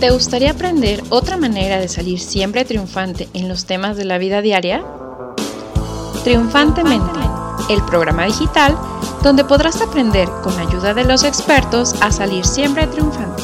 ¿Te gustaría aprender otra manera de salir siempre triunfante en los temas de la vida diaria? Triunfantemente, el programa digital donde podrás aprender con ayuda de los expertos a salir siempre triunfante.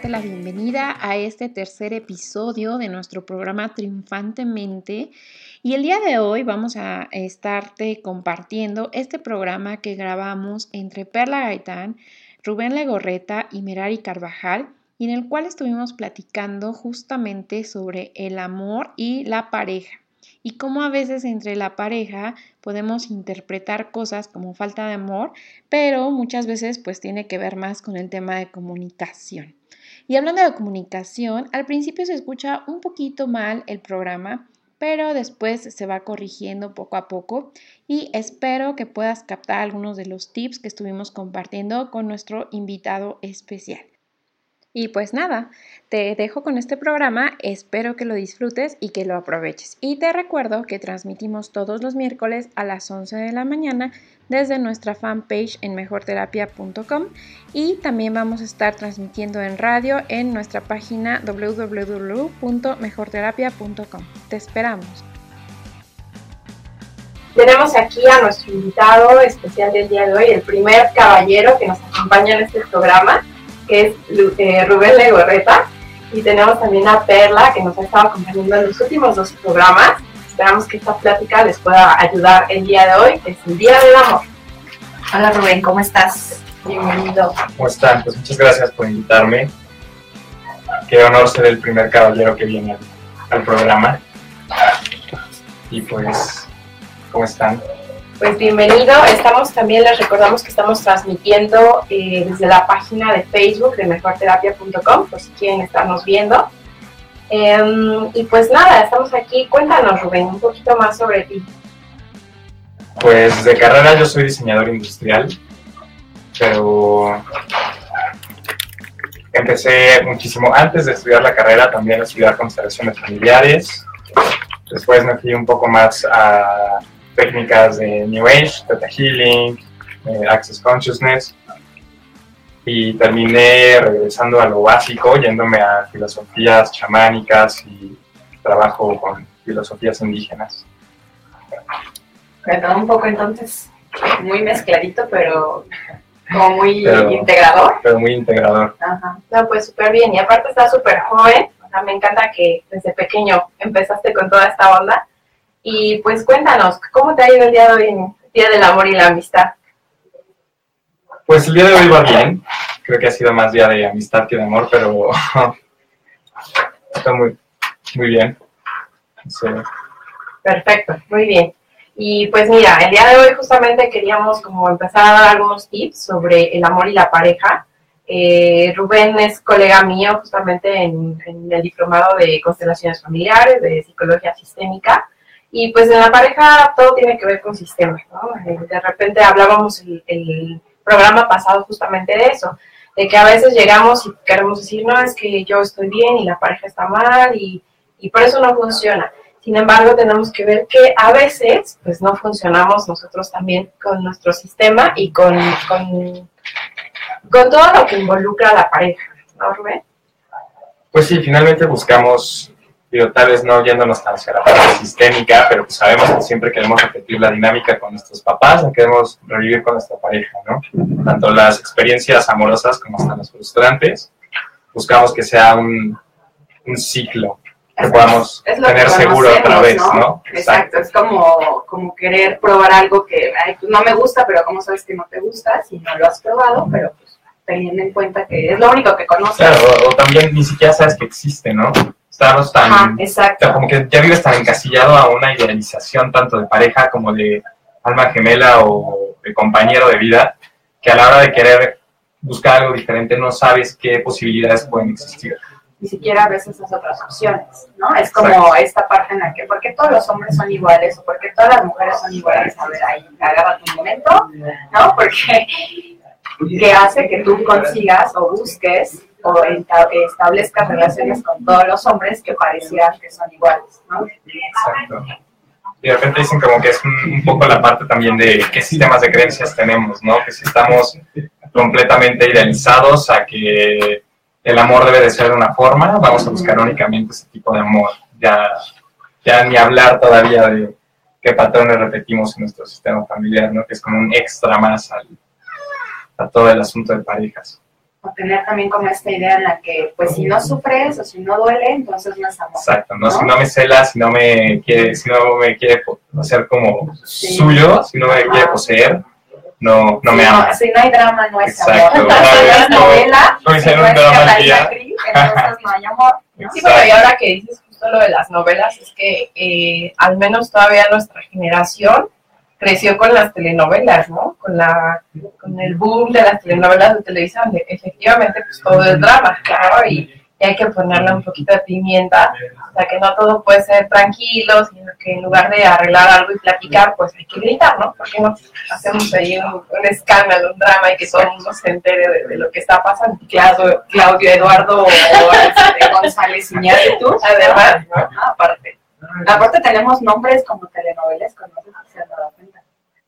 Darte la bienvenida a este tercer episodio de nuestro programa Triunfantemente. Y el día de hoy vamos a estarte compartiendo este programa que grabamos entre Perla Gaitán, Rubén Legorreta y Merari Carvajal, y en el cual estuvimos platicando justamente sobre el amor y la pareja y cómo a veces entre la pareja podemos interpretar cosas como falta de amor, pero muchas veces pues tiene que ver más con el tema de comunicación. Y hablando de comunicación, al principio se escucha un poquito mal el programa, pero después se va corrigiendo poco a poco y espero que puedas captar algunos de los tips que estuvimos compartiendo con nuestro invitado especial. Y pues nada, te dejo con este programa, espero que lo disfrutes y que lo aproveches. Y te recuerdo que transmitimos todos los miércoles a las 11 de la mañana desde nuestra fanpage en mejorterapia.com y también vamos a estar transmitiendo en radio en nuestra página www.mejorterapia.com. Te esperamos. Tenemos aquí a nuestro invitado especial del día de hoy, el primer caballero que nos acompaña en este programa que es eh, Rubén Legorreta, y tenemos también a Perla, que nos ha estado acompañando en los últimos dos programas. Esperamos que esta plática les pueda ayudar el día de hoy, que es el Día del Amor. Hola Rubén, ¿cómo estás? Bienvenido. ¿Cómo están? Pues muchas gracias por invitarme. Qué honor ser el primer caballero que viene al, al programa. Y pues, ¿cómo están? Pues bienvenido. Estamos también, les recordamos que estamos transmitiendo eh, desde la página de Facebook de mejorterapia.com, por si quieren estarnos viendo. Em, y pues nada, estamos aquí. Cuéntanos, Rubén, un poquito más sobre ti. Pues de carrera yo soy diseñador industrial, pero empecé muchísimo antes de estudiar la carrera también a estudiar constelaciones familiares. Después me fui un poco más a técnicas de New Age, Theta Healing, eh, Access Consciousness. Y terminé regresando a lo básico, yéndome a filosofías chamánicas y trabajo con filosofías indígenas. Cuéntame un poco entonces, muy mezcladito, pero como muy Pero- integrador. Pero muy integrador. Ajá. No, pues súper bien. Y aparte estás súper joven. O sea, me encanta que desde pequeño empezaste con toda esta onda. Y pues cuéntanos, ¿cómo te ha ido el día de hoy en Día del Amor y la Amistad? Pues el día de hoy va bien. Creo que ha sido más día de amistad que de amor, pero está muy, muy bien. Sí. Perfecto, muy bien. Y pues mira, el día de hoy justamente queríamos como empezar a dar algunos tips sobre el amor y la pareja. Eh, Rubén es colega mío justamente en, en el diplomado de constelaciones familiares, de psicología sistémica. Y pues en la pareja todo tiene que ver con sistemas, ¿no? Eh, De repente hablábamos el, el programa pasado justamente de eso, de que a veces llegamos y queremos decir, no, es que yo estoy bien y la pareja está mal y, y por eso no funciona. Sin embargo, tenemos que ver que a veces, pues no funcionamos nosotros también con nuestro sistema y con, con, con todo lo que involucra a la pareja, ¿no, Rubén? Pues sí, finalmente buscamos, digo, tal vez no yéndonos hacia la parte sistémica, pero pues sabemos que siempre queremos repetir la dinámica con nuestros papás, la queremos revivir con nuestra pareja, ¿no? Tanto las experiencias amorosas como hasta las frustrantes, buscamos que sea un, un ciclo que podamos Es tener seguro otra vez, ¿no? ¿no? Exacto, es como, como querer probar algo que ay, pues no me gusta, pero ¿cómo sabes que no te gusta si no lo has probado? Pero pues teniendo en cuenta que es lo único que conoces. Claro, o, o también ni siquiera sabes que existe, ¿no? Estamos tan... Ajá, O sea, exacto. como que ya vives tan encasillado a una idealización tanto de pareja como de alma gemela o de compañero de vida, que a la hora de querer buscar algo diferente no sabes qué posibilidades pueden existir. Ni siquiera ves esas otras opciones, ¿no? Es como Exacto. esta parte en la que, ¿por qué todos los hombres son iguales? ¿O por qué todas las mujeres son iguales? A ver, ahí, agarra tu momento, ¿no? Porque que hace que tú consigas o busques o establezcas relaciones con todos los hombres que parecieran que son iguales, ¿no? Exacto. Y de repente dicen como que es un, un poco la parte también de qué sistemas de creencias tenemos, ¿no? Que si estamos completamente idealizados a que el amor debe de ser de una forma, vamos a buscar únicamente ese tipo de amor. Ya, ya ni hablar todavía de qué patrones repetimos en nuestro sistema familiar, ¿no? Que es como un extra más al, a todo el asunto de parejas. O tener también como esta idea en la que, pues si no sufres o si no duele, entonces no es amor. Exacto, ¿no? Si no me cela, si no me quiere, si no me quiere hacer como Sí. suyo, si no me quiere poseer, no, no si me ama. No, si no hay drama, no es Exacto. amor. Si no novela, como si hicieron no es drama Cris, entonces no hay amor. Sí, pero y ahora que dices justo lo de las novelas, es que eh, al menos todavía nuestra generación creció con las telenovelas, ¿no? Con la con el boom de las telenovelas de televisión. efectivamente, pues todo es drama, claro, y, y hay que ponerle un poquito de pimienta, o sea, que no todo puede ser tranquilo, sino que en lugar de arreglar algo y platicar, pues hay que gritar, ¿no? Porque no hacemos ahí un, un escándalo, un drama y que todo el mundo se entere de, de lo que está pasando. Claudio, Claudio Eduardo o este, González Iñárritu, Además, ¿no? Aparte. Aparte tenemos nombres como telenovelas, conoces.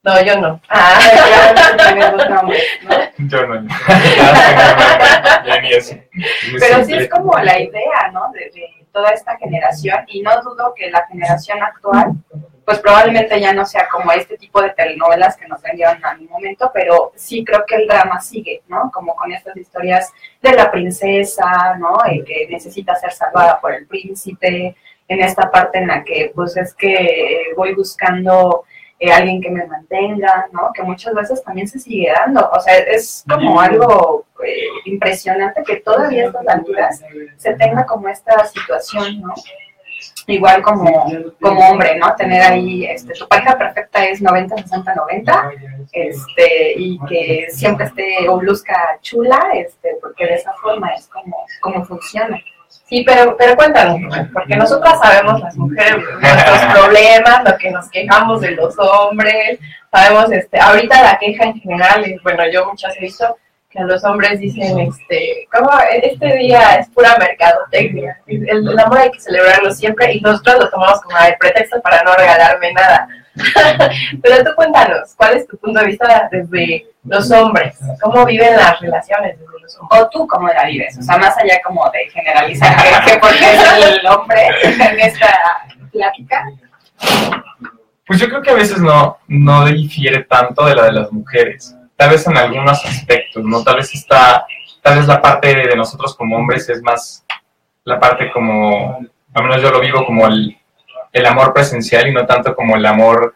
No, yo no. Ah, claro, sí tenemos nombres, ¿no? Yo no. Ya ni eso. Es muy Pero sí es como la idea, ¿no? De, de toda esta generación y no dudo que la generación actual, pues probablemente ya no sea como este tipo de telenovelas que nos vendieron a mi momento, pero sí creo que el drama sigue, ¿no? Como con estas historias de la princesa, ¿no? Y que necesita ser salvada por el príncipe, en esta parte en la que pues es que voy buscando eh, alguien que me mantenga, ¿no? Que muchas veces también se sigue dando. O sea, es como algo eh, impresionante que todavía a estas alturas se tenga como esta situación, ¿no? Igual como, como hombre, ¿no? Tener ahí, este, tu pareja perfecta es 90, 60, 90, este, y que siempre esté o luzca chula, este, porque de esa forma es como, como funciona. Sí, pero, pero cuéntanos, porque nosotras sabemos las mujeres nuestros problemas, lo que nos quejamos de los hombres, sabemos, este, ahorita la queja en general, y bueno, yo muchas he visto que a los hombres dicen, este, como este día es pura mercadotecnia, el, el amor hay que celebrarlo siempre y nosotros lo tomamos como el pretexto para no regalarme nada. pero tú cuéntanos, ¿cuál es tu punto de vista desde los hombres? ¿Cómo viven las relaciones desde los hombres? O tú cómo la vives, o sea, más allá como de generalizar que, que porque es el hombre en esta plática. Pues yo creo que a veces no, no difiere tanto de la de las mujeres. Tal vez en algunos aspectos, ¿no? Tal vez está, tal vez la parte de nosotros como hombres es más la parte como, al menos yo lo vivo como el, el amor presencial y no tanto como el amor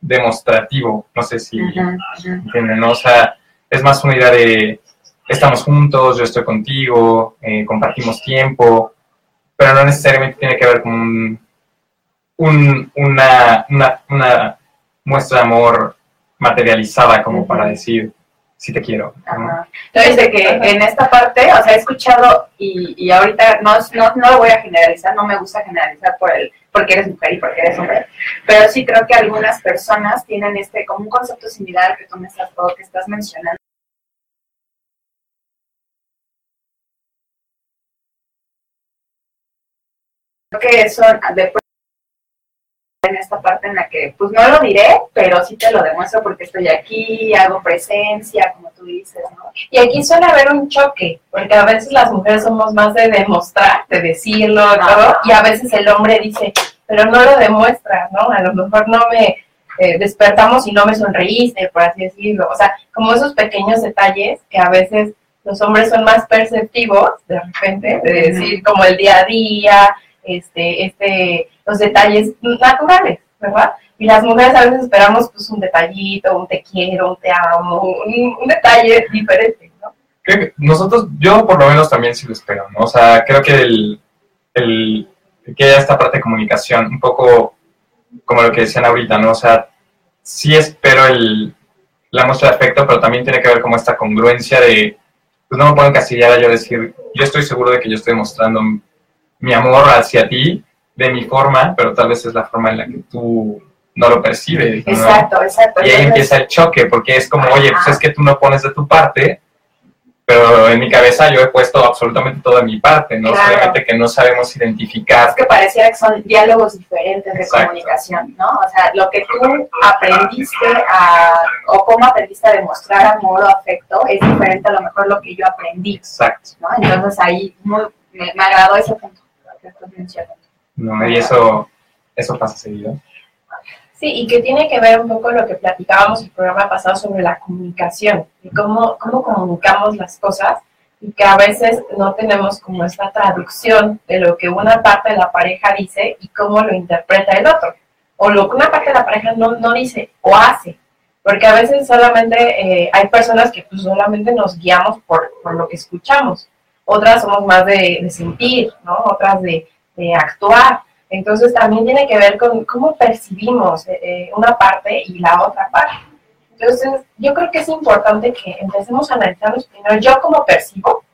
demostrativo. No sé si entienden, ¿no? O sea, es más una idea de estamos juntos, yo estoy contigo, eh, compartimos tiempo, pero no necesariamente tiene que ver con un, un- una, una, una muestra de amor materializada como para decir, sí te quiero. ¿no? Entonces, de que en esta parte, o sea, he escuchado y, y ahorita no, no, no lo voy a generalizar, no me gusta generalizar por el porque eres mujer y porque eres hombre, pero sí creo que algunas personas tienen este como un concepto similar al que tú me estás, o que estás mencionando. Creo que son después en esta parte en la que, pues no lo diré, pero sí te lo demuestro porque estoy aquí, hago presencia, como tú dices, ¿no? Y aquí suele haber un choque, porque a veces las mujeres somos más de demostrar, de decirlo, todo, y a veces el hombre dice, pero no lo demuestra, ¿no? A lo mejor no me eh, despertamos y no me sonreíste, por así decirlo. O sea, como esos pequeños detalles que a veces los hombres son más perceptivos, de repente, de decir como el día a día, este, este, los detalles naturales, ¿verdad? Y las mujeres a veces esperamos pues un detallito, un te quiero, un te amo, un, un detalle diferente, ¿no? Creo que nosotros, yo por lo menos también sí lo espero, ¿no? O sea, creo que el, el que esta parte de comunicación, un poco como lo que decían ahorita, ¿no? O sea, sí espero el, la muestra de afecto, pero también tiene que ver como esta congruencia de, pues no me puedo encasillar a yo decir, yo estoy seguro de que yo estoy mostrando mi amor hacia ti de mi forma, pero tal vez es la forma en la que tú no lo percibes. ¿no? Exacto, exacto. Y ahí empieza el choque, porque es como, oye, pues es que tú no pones de tu parte, pero en mi cabeza yo he puesto absolutamente toda mi parte, ¿no? Claro. Solamente que no sabemos identificar. Es que pareciera que son diálogos diferentes de Exacto. comunicación, ¿no? O sea, lo que tú aprendiste a, o cómo aprendiste a demostrar amor o afecto es diferente a lo mejor lo que yo aprendí, Exacto. ¿no? Entonces ahí muy- me, me agradó ese punto que. ¿No? Y eso, eso pasa seguido. Sí, y que tiene que ver un poco lo que platicábamos el programa pasado sobre la comunicación y cómo, cómo comunicamos las cosas y que a veces no tenemos como esta traducción de lo que una parte de la pareja dice y cómo lo interpreta el otro. O lo que una parte de la pareja no, no dice o hace. Porque a veces solamente eh, hay personas que pues, solamente nos guiamos por, por lo que escuchamos. Otras somos más de, de sentir, ¿no? Otras de, de actuar. Entonces también tiene que ver con cómo percibimos eh, eh, una parte y la otra parte. Entonces yo creo que es importante que empecemos a analizarnos primero yo cómo percibo,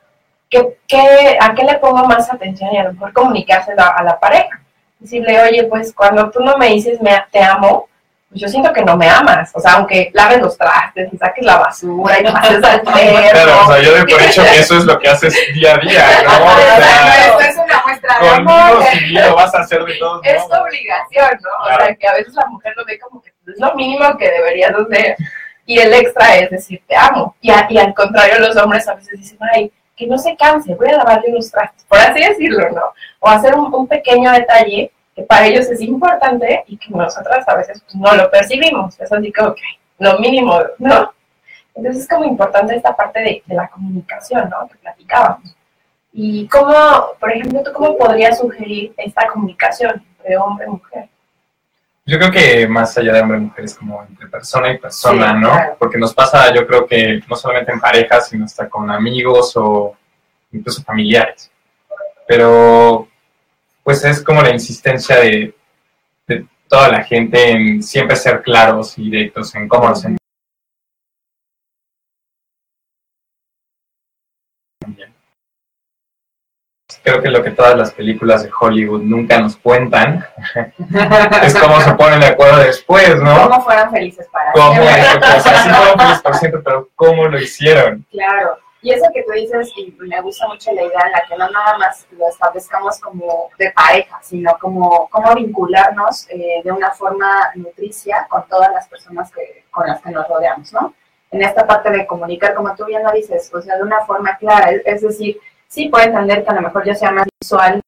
qué, qué- a qué le pongo más atención y a lo mejor comunicárselo a, a la pareja. Decirle, oye, pues cuando tú no me dices me, te amo, pues yo siento que no me amas. O sea, aunque laves los trastes y saques la basura y pases al perro. Claro, o sea, yo doy por hecho que eso es lo que haces día a día, ¿no? O sea, Esto es una muestra de conmigo sí lo vas a hacer de todos es tu obligación, ¿no? O sea, que a veces la mujer lo ve como que es lo mínimo que deberías hacer. Y el extra es decir, te amo. Y, a- y al contrario, los hombres a veces dicen, ay, que no se canse, voy a lavarle los trastes, por así decirlo, ¿no? O hacer un, un pequeño detalle que para ellos es importante y que nosotras a veces pues, no lo percibimos. Es así como que lo mínimo, ¿no? Entonces es como importante esta parte de, de la comunicación, ¿no? Que platicábamos. Y cómo, por ejemplo, ¿tú cómo podrías sugerir esta comunicación entre hombre y mujer? Yo creo que más allá de hombre y mujer es como entre persona y persona, Sí, ¿no? claro. Porque nos pasa, yo creo que no solamente en parejas, sino hasta con amigos o incluso familiares. Pero, pues es como la insistencia de, de toda la gente en siempre ser claros y directos en cómo nos sentimos. Creo que lo que todas las películas de Hollywood nunca nos cuentan es cómo se ponen de acuerdo después, ¿no? ¿Cómo fueron felices para cómo siempre? o sea, sí fueron felices por siempre, pero cómo lo hicieron. Claro. Y eso que tú dices, y me gusta mucho la idea en la que no nada más lo establezcamos como de pareja, sino como cómo vincularnos eh, de una forma nutricia con todas las personas que, con las que nos rodeamos, ¿no? En esta parte de comunicar, como tú bien lo dices, o sea, de una forma clara, es, es decir, sí puedo entender que a lo mejor yo sea más visual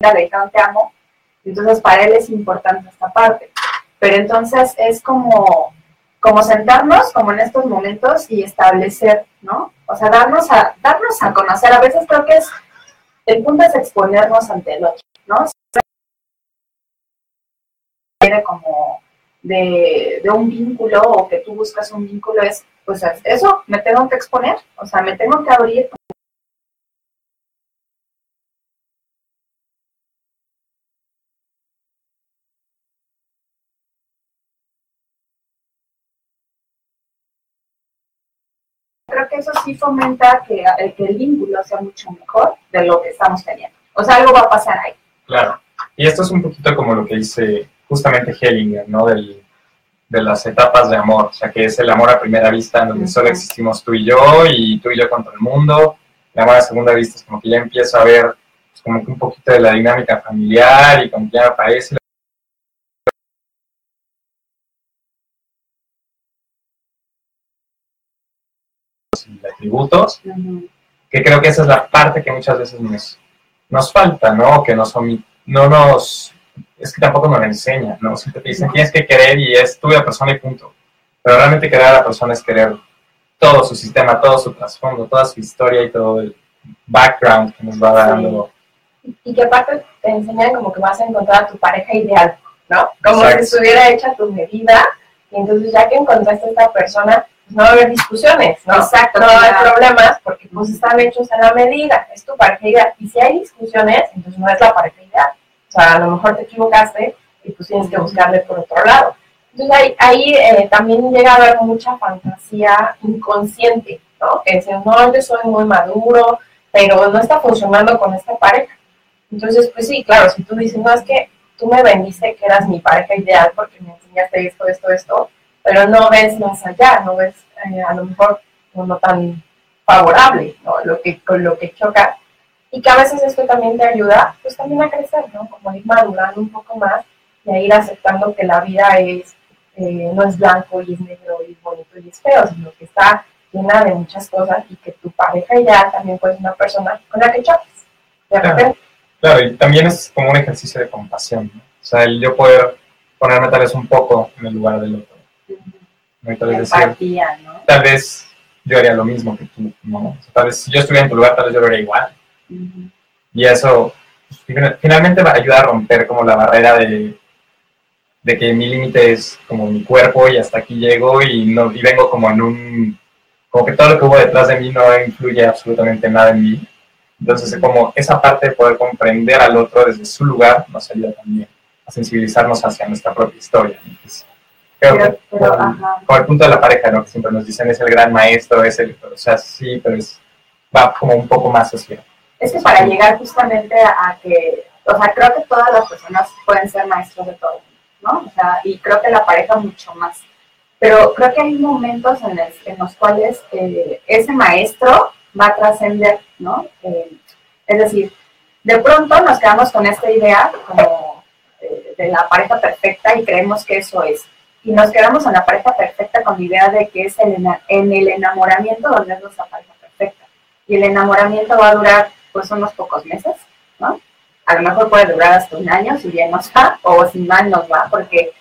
le dijeron te amo, entonces para él es importante esta parte. Pero entonces es como, como sentarnos, como en estos momentos, y establecer, ¿no? O sea, darnos a, darnos a conocer. A veces creo que es, el punto es exponernos ante el otro, ¿no? Como de, de un vínculo o que tú buscas un vínculo es, pues es eso, me tengo que exponer, o sea, me tengo que abrir creo que eso sí fomenta que, el que el vínculo sea mucho mejor de lo que estamos teniendo. O sea, algo va a pasar ahí. Claro. Y esto es un poquito como lo que dice justamente Hellinger, ¿no? Del, de las etapas de amor, o sea, que es el amor a primera vista, en donde solo Ujú. existimos tú y yo, y tú y yo contra el mundo. El amor a segunda vista es como que ya empiezo a ver pues, como que un poquito de la dinámica familiar y como que ya me aparece los atributos, que creo que esa es la parte que muchas veces nos, nos falta, ¿no? Que nos, omi- no nos, es que tampoco nos lo enseñan, ¿no? Siempre te dicen, tienes que querer y es tú y la persona y punto. Pero realmente querer a la persona es querer todo su sistema, todo su trasfondo, toda su historia y todo el background que nos va dando. Y que aparte te enseñan como que vas a encontrar a tu pareja ideal, ¿no? Como Exacto. si estuviera hecha tu medida, y entonces ya que encontraste a esta persona, no va a haber discusiones, ¿no? Exacto, No va a haber problemas porque pues están hechos a la medida, es tu pareja ideal. Y si hay discusiones, entonces no es la pareja ideal. O sea, a lo mejor te equivocaste y pues tienes que buscarle por otro lado. Entonces ahí, ahí eh, también llega a haber mucha fantasía inconsciente, ¿no? Que dicen, no, yo soy muy maduro, pero no está funcionando con esta pareja. Entonces, pues sí, claro, si tú dices, no, es que tú me vendiste que eras mi pareja ideal porque me enseñaste esto, esto, esto, pero no ves más allá, no ves eh, a lo mejor no tan favorable, ¿no? Lo que, con lo que choca. Y que a veces esto también te ayuda, pues también a crecer, ¿no? Como ir madurando un poco más y a ir aceptando que la vida es, eh, no es blanco y es negro y es bonito y es feo, sino que está llena de muchas cosas y que tu pareja ideal también puede ser una persona con la que choques. claro, claro, y también es como un ejercicio de compasión, ¿no? O sea, el yo poder ponerme tal vez un poco en el lugar del otro. Tal vez, decir, ¿no? tal vez yo haría lo mismo que tú, ¿no? tal vez si yo estuviera en tu lugar, tal vez yo lo haría igual. Y eso pues, finalmente va a romper como la barrera de, de que mi límite es como mi cuerpo y hasta aquí llego y, no, y vengo como en un, como que todo lo que hubo detrás de mí no influye absolutamente nada en mí. Entonces, como esa parte de poder comprender al otro desde su lugar nos ayuda también a sensibilizarnos hacia nuestra propia historia. Creo que como el punto de la pareja, ¿no? que siempre nos dicen es el gran maestro, es el, o sea, sí, pero es, va como un poco más hacia. Es que para llegar justamente a que, o sea, creo que todas las personas pueden ser maestros de todo ¿no? O sea, y creo que la pareja mucho más. Pero creo que hay momentos en, los cuales eh, ese maestro va a trascender, ¿no? Eh, es decir, de pronto nos quedamos con esta idea como eh, de la pareja perfecta y creemos que eso es. Y nos quedamos en la pareja perfecta con la idea de que es el, en el enamoramiento donde es nuestra pareja perfecta. Y el enamoramiento va a durar pues unos pocos meses, ¿no? a lo mejor puede durar hasta un año si bien nos va o si mal nos va, porque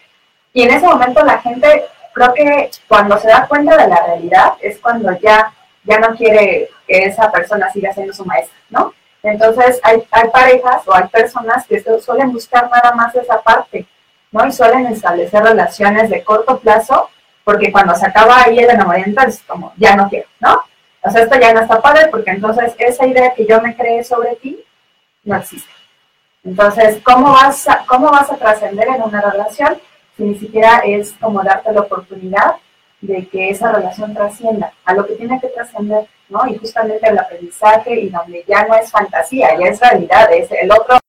y en ese momento la gente creo que cuando se da cuenta de la realidad es cuando ya ya no quiere que esa persona siga siendo su maestra, ¿no? Entonces hay, hay parejas o hay personas que suelen buscar nada más esa parte, ¿no? Y suelen establecer relaciones de corto plazo, porque cuando se acaba ahí el enamoramiento es como, ya no quiero, ¿no? O sea, esto ya no está padre porque entonces esa idea que yo me creé sobre ti no existe. Entonces, ¿cómo vas a, a trascender en una relación si ni siquiera es como darte la oportunidad de que esa relación trascienda a lo que tiene que trascender, ¿no? Y justamente el aprendizaje y donde ya no es fantasía, ya es realidad, es el otro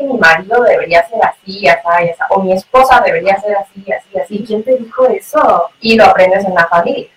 mi marido debería ser así, así, o mi esposa debería ser así, así, así. ¿Quién te dijo eso? Y lo aprendes en la familia,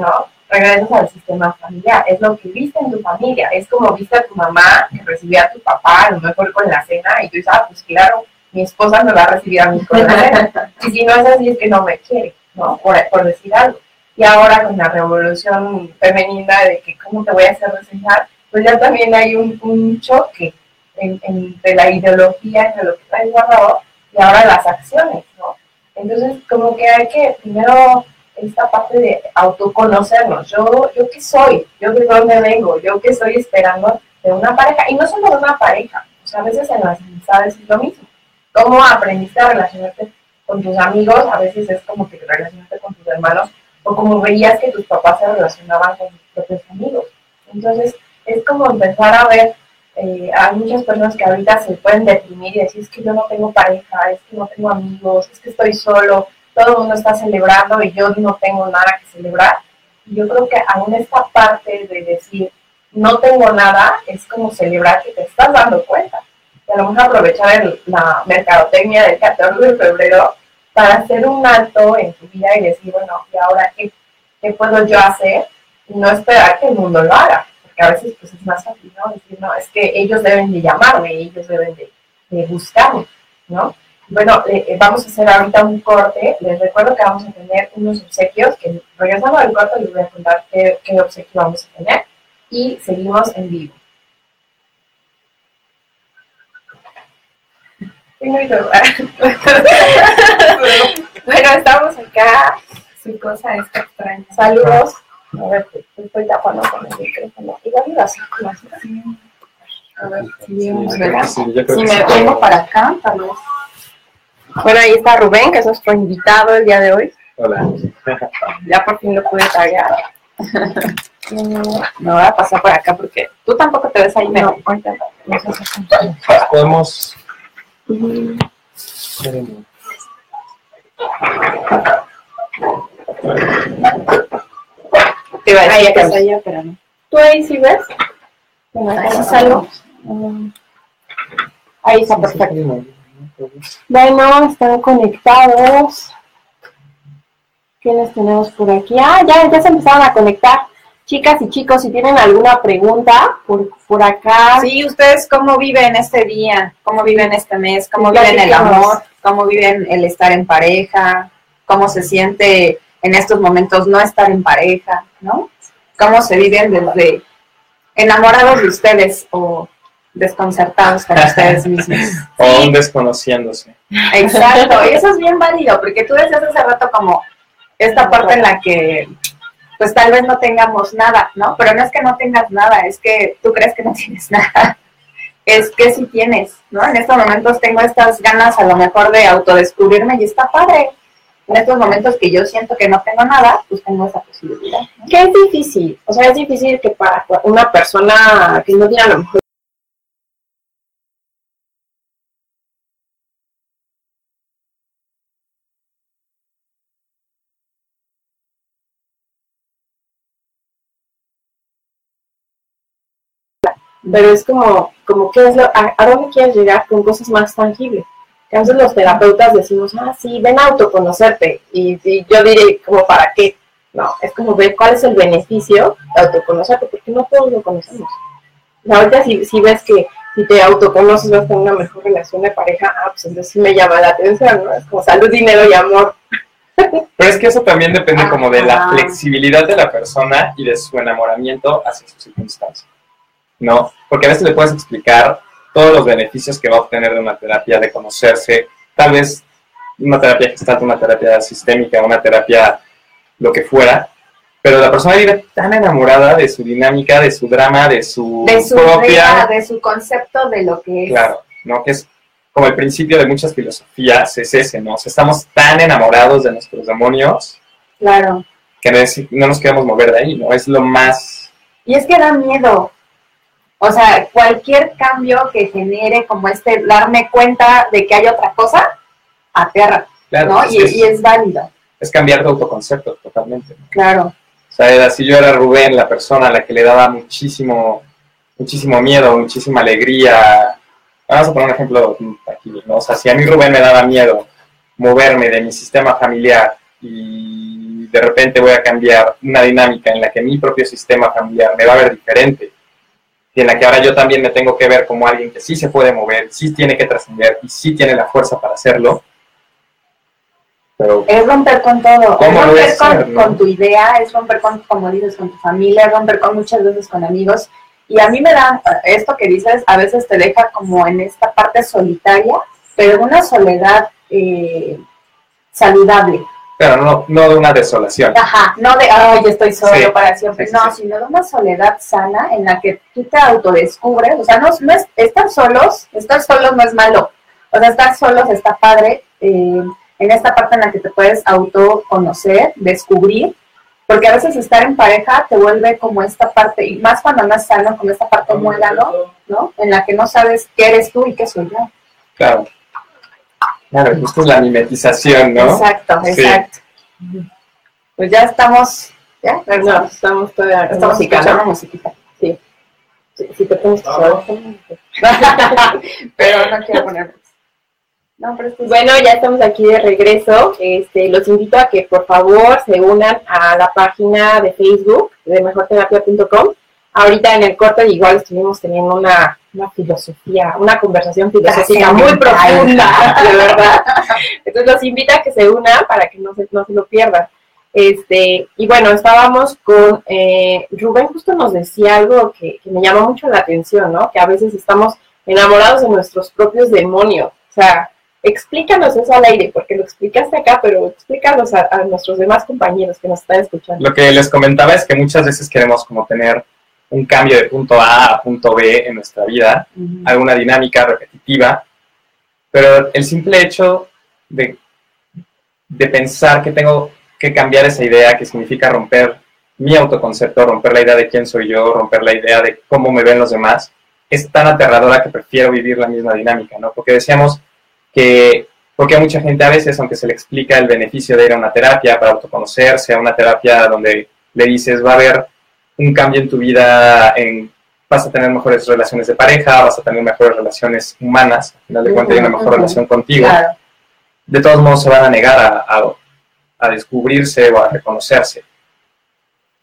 ¿no? Regresas al sistema familiar, es lo que viste en tu familia, es como viste a tu mamá que recibía a tu papá, a lo mejor con la cena, y tú dices, ah, pues claro, mi esposa me va a recibir a mí con la cena. y si no es así, es que no me quiere, ¿no? Por, por decir algo. Y ahora con la revolución femenina de que cómo te voy a hacer reseñar, pues ya también hay un, un choque entre la ideología, entre lo que está guardado y ahora las acciones, ¿no? Entonces, como que hay que primero esta parte de autoconocernos. Yo, yo qué soy, yo de dónde vengo, yo qué estoy esperando de una pareja, y no solo de una pareja, o sea, a veces en las amistades es lo mismo. ¿Cómo aprendiste a relacionarte con tus amigos? A veces es como que relacionarte con tus hermanos, o como veías que tus papás se relacionaban con sus propios amigos. Entonces, es como empezar a ver eh, hay muchas personas que ahorita se pueden deprimir y decir, es que yo no tengo pareja, es que no tengo amigos, es que estoy solo, todo el mundo está celebrando y yo no tengo nada que celebrar. Yo creo que aún esta parte de decir, no tengo nada, es como celebrar que te estás dando cuenta. Y a lo mejor aprovechar la mercadotecnia del 14 de febrero para hacer un alto en tu vida y decir, bueno, ¿y ahora qué, qué puedo yo hacer? Y no esperar que el mundo lo haga a veces pues es más fácil, ¿no? Decir, no, es que ellos deben de llamarme, ellos deben de, buscarme, ¿no? Bueno, eh, vamos a hacer ahorita un corte. Les recuerdo que vamos a tener unos obsequios, que regresando al corte les voy a contar qué, qué obsequio vamos a tener y seguimos en vivo. bueno, estamos acá. Su cosa está extraña. Saludos. A ver, estoy tapando con el micrófono. Igual iba así con A ver, si Si me vengo para acá, tal vez. Bueno, ahí está Rubén, que es nuestro invitado el día de hoy. Hola. Ya por fin lo pude traer. Me voy a pasar por acá porque tú tampoco te ves ahí, No, ahorita no, no sé si- Pues podemos. Te iba a decir que es allá, pero no. ¿Tú ahí sí ves? Bueno, Ahí salgo. Ahí está perfecto. Bueno, están conectados. ¿Quiénes tenemos por aquí? Ah, ya, ya se empezaron a conectar. Chicas y chicos, si tienen alguna pregunta por, por acá. Sí, ¿ustedes cómo viven este día? ¿Cómo viven este mes? ¿Cómo viven el amor? ¿Cómo viven el estar en pareja? ¿Cómo se siente en estos momentos no estar en pareja? ¿No? ¿Cómo se viven desde enamorados de ustedes o desconcertados con ustedes mismos? O aún desconociéndose. Exacto, y eso es bien válido, porque tú decías hace rato como esta parte en la que pues tal vez no tengamos nada, ¿no? Pero no es que no tengas nada, es que tú crees que no tienes nada. Es que sí tienes, ¿no? En estos momentos tengo estas ganas a lo mejor de autodescubrirme y está padre. En estos momentos que yo siento que no tengo nada, pues tengo esa posibilidad. ¿no? Que es difícil. O sea, es difícil que para una persona que no tiene a lo mejor pero es como, como ¿qué es lo, a, a dónde quieres llegar con cosas más tangibles? A veces los terapeutas decimos, ah, sí, ven a autoconocerte. Y, y yo diré, como, ¿para qué? No, es como ver cuál es el beneficio de autoconocerte, porque no todos lo conocemos. Y ahorita si, si ves que si te autoconoces vas a tener una mejor relación de pareja, ah, pues entonces sí me llama la atención, ¿no? Es como salud, dinero y amor. Pero es que eso también depende como de la flexibilidad de la persona y de su enamoramiento hacia sus circunstancias. ¿No? Porque a veces le puedes explicar todos los beneficios que va a obtener de una terapia, de conocerse, tal vez una terapia gestalt, una terapia sistémica, una terapia lo que fuera, pero la persona vive tan enamorada de su dinámica, de su drama, de su, De su propia... idea, de su concepto de lo que es. Claro, ¿no? Que es como el principio de muchas filosofías, es ese, ¿no? O sea, estamos tan enamorados de nuestros demonios Claro. que no nos queremos mover de ahí, ¿no? Es lo más... Y es que da miedo. O sea, cualquier cambio que genere como este, darme cuenta de que hay otra cosa, aterra, Claro, ¿no? es, Y, es- y es válido, es cambiar de autoconcepto totalmente. ¿no? claro. O sea, era- si yo era Rubén, la persona a la que le daba muchísimo, muchísimo miedo, muchísima alegría. Vamos a poner un ejemplo aquí, ¿no? O sea, si a mí Rubén me daba miedo moverme de mi sistema familiar y de repente voy a cambiar una dinámica en la que mi propio sistema familiar me va a ver diferente en la que ahora yo también me tengo que ver como alguien que sí se puede mover, sí tiene que trascender y sí tiene la fuerza para hacerlo. Pero Es romper con todo, es ¿Cómo romper con, ser, no? con tu idea, es romper con, como dices, con tu familia, es romper con muchas veces con amigos. Y a mí me da, esto que dices, a veces te deja como en esta parte solitaria, pero una soledad eh, saludable. Pero no, no de una desolación. Ajá, no de, ay, estoy solo Sí, para siempre, sí, sí, no, sí. sino de una soledad sana en la que tú te autodescubres, o sea, no, no es, estar solos, estar solos no es malo, o sea, estar solos está padre, eh, en esta parte en la que te puedes autoconocer, descubrir, porque a veces estar en pareja te vuelve como esta parte, y más cuando no es sano, como esta parte muélano, ¿no? En la que no sabes qué eres tú y qué soy yo. Claro. Claro, justo es la mimetización, ¿no? Exacto, Sí. exacto. Pues ya estamos, ya, No, estamos todavía estamos escuchando musiquita. Si, si te pones tus audífonos. pero no quiero poner. No, pero esto es Bueno, ya estamos aquí de regreso. Este, los invito a que por favor se unan a la página de Facebook de mejorterapia.com. Ahorita en el corte igual estuvimos teniendo una, una filosofía, una conversación filosófica muy profunda, de verdad. Entonces los invito a que se unan para que no se, no se lo pierdan. Este, y bueno, estábamos con eh, Rubén, justo nos decía algo que, que me llamó mucho la atención, ¿no? Que a veces estamos enamorados de nuestros propios demonios. O sea, explícanos eso al aire, porque lo explicaste acá, pero explícanos a, a nuestros demás compañeros que nos están escuchando. Lo que les comentaba es que muchas veces queremos como tener un cambio de punto A a punto B en nuestra vida, alguna dinámica repetitiva, pero el simple hecho de, de pensar que tengo que cambiar esa idea, que significa romper mi autoconcepto, romper la idea de quién soy yo, romper la idea de cómo me ven los demás, es tan aterradora que prefiero vivir la misma dinámica, ¿no? Porque decíamos que, porque a mucha gente a veces, aunque se le explica el beneficio de ir a una terapia para autoconocerse, a una terapia donde le dices va a haber un cambio en tu vida, en, vas a tener mejores relaciones de pareja, vas a tener mejores relaciones humanas, al final de cuentas hay una mejor relación contigo, de todos modos se van a negar a, a descubrirse o a reconocerse.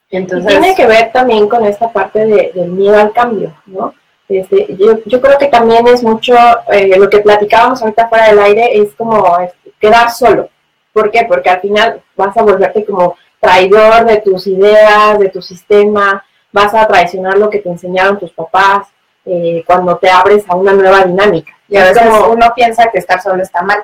Entonces, tiene que ver también con esta parte de, del miedo al cambio, ¿no? Este, yo, yo, creo que también es mucho, eh, lo que platicábamos ahorita fuera del aire, es como este, quedar solo. ¿Por qué? Porque al final vas a volverte como traidor de tus ideas, de tu sistema, vas a traicionar lo que te enseñaron tus papás eh, cuando te abres a una nueva dinámica. Y a veces uno piensa que estar solo está mal.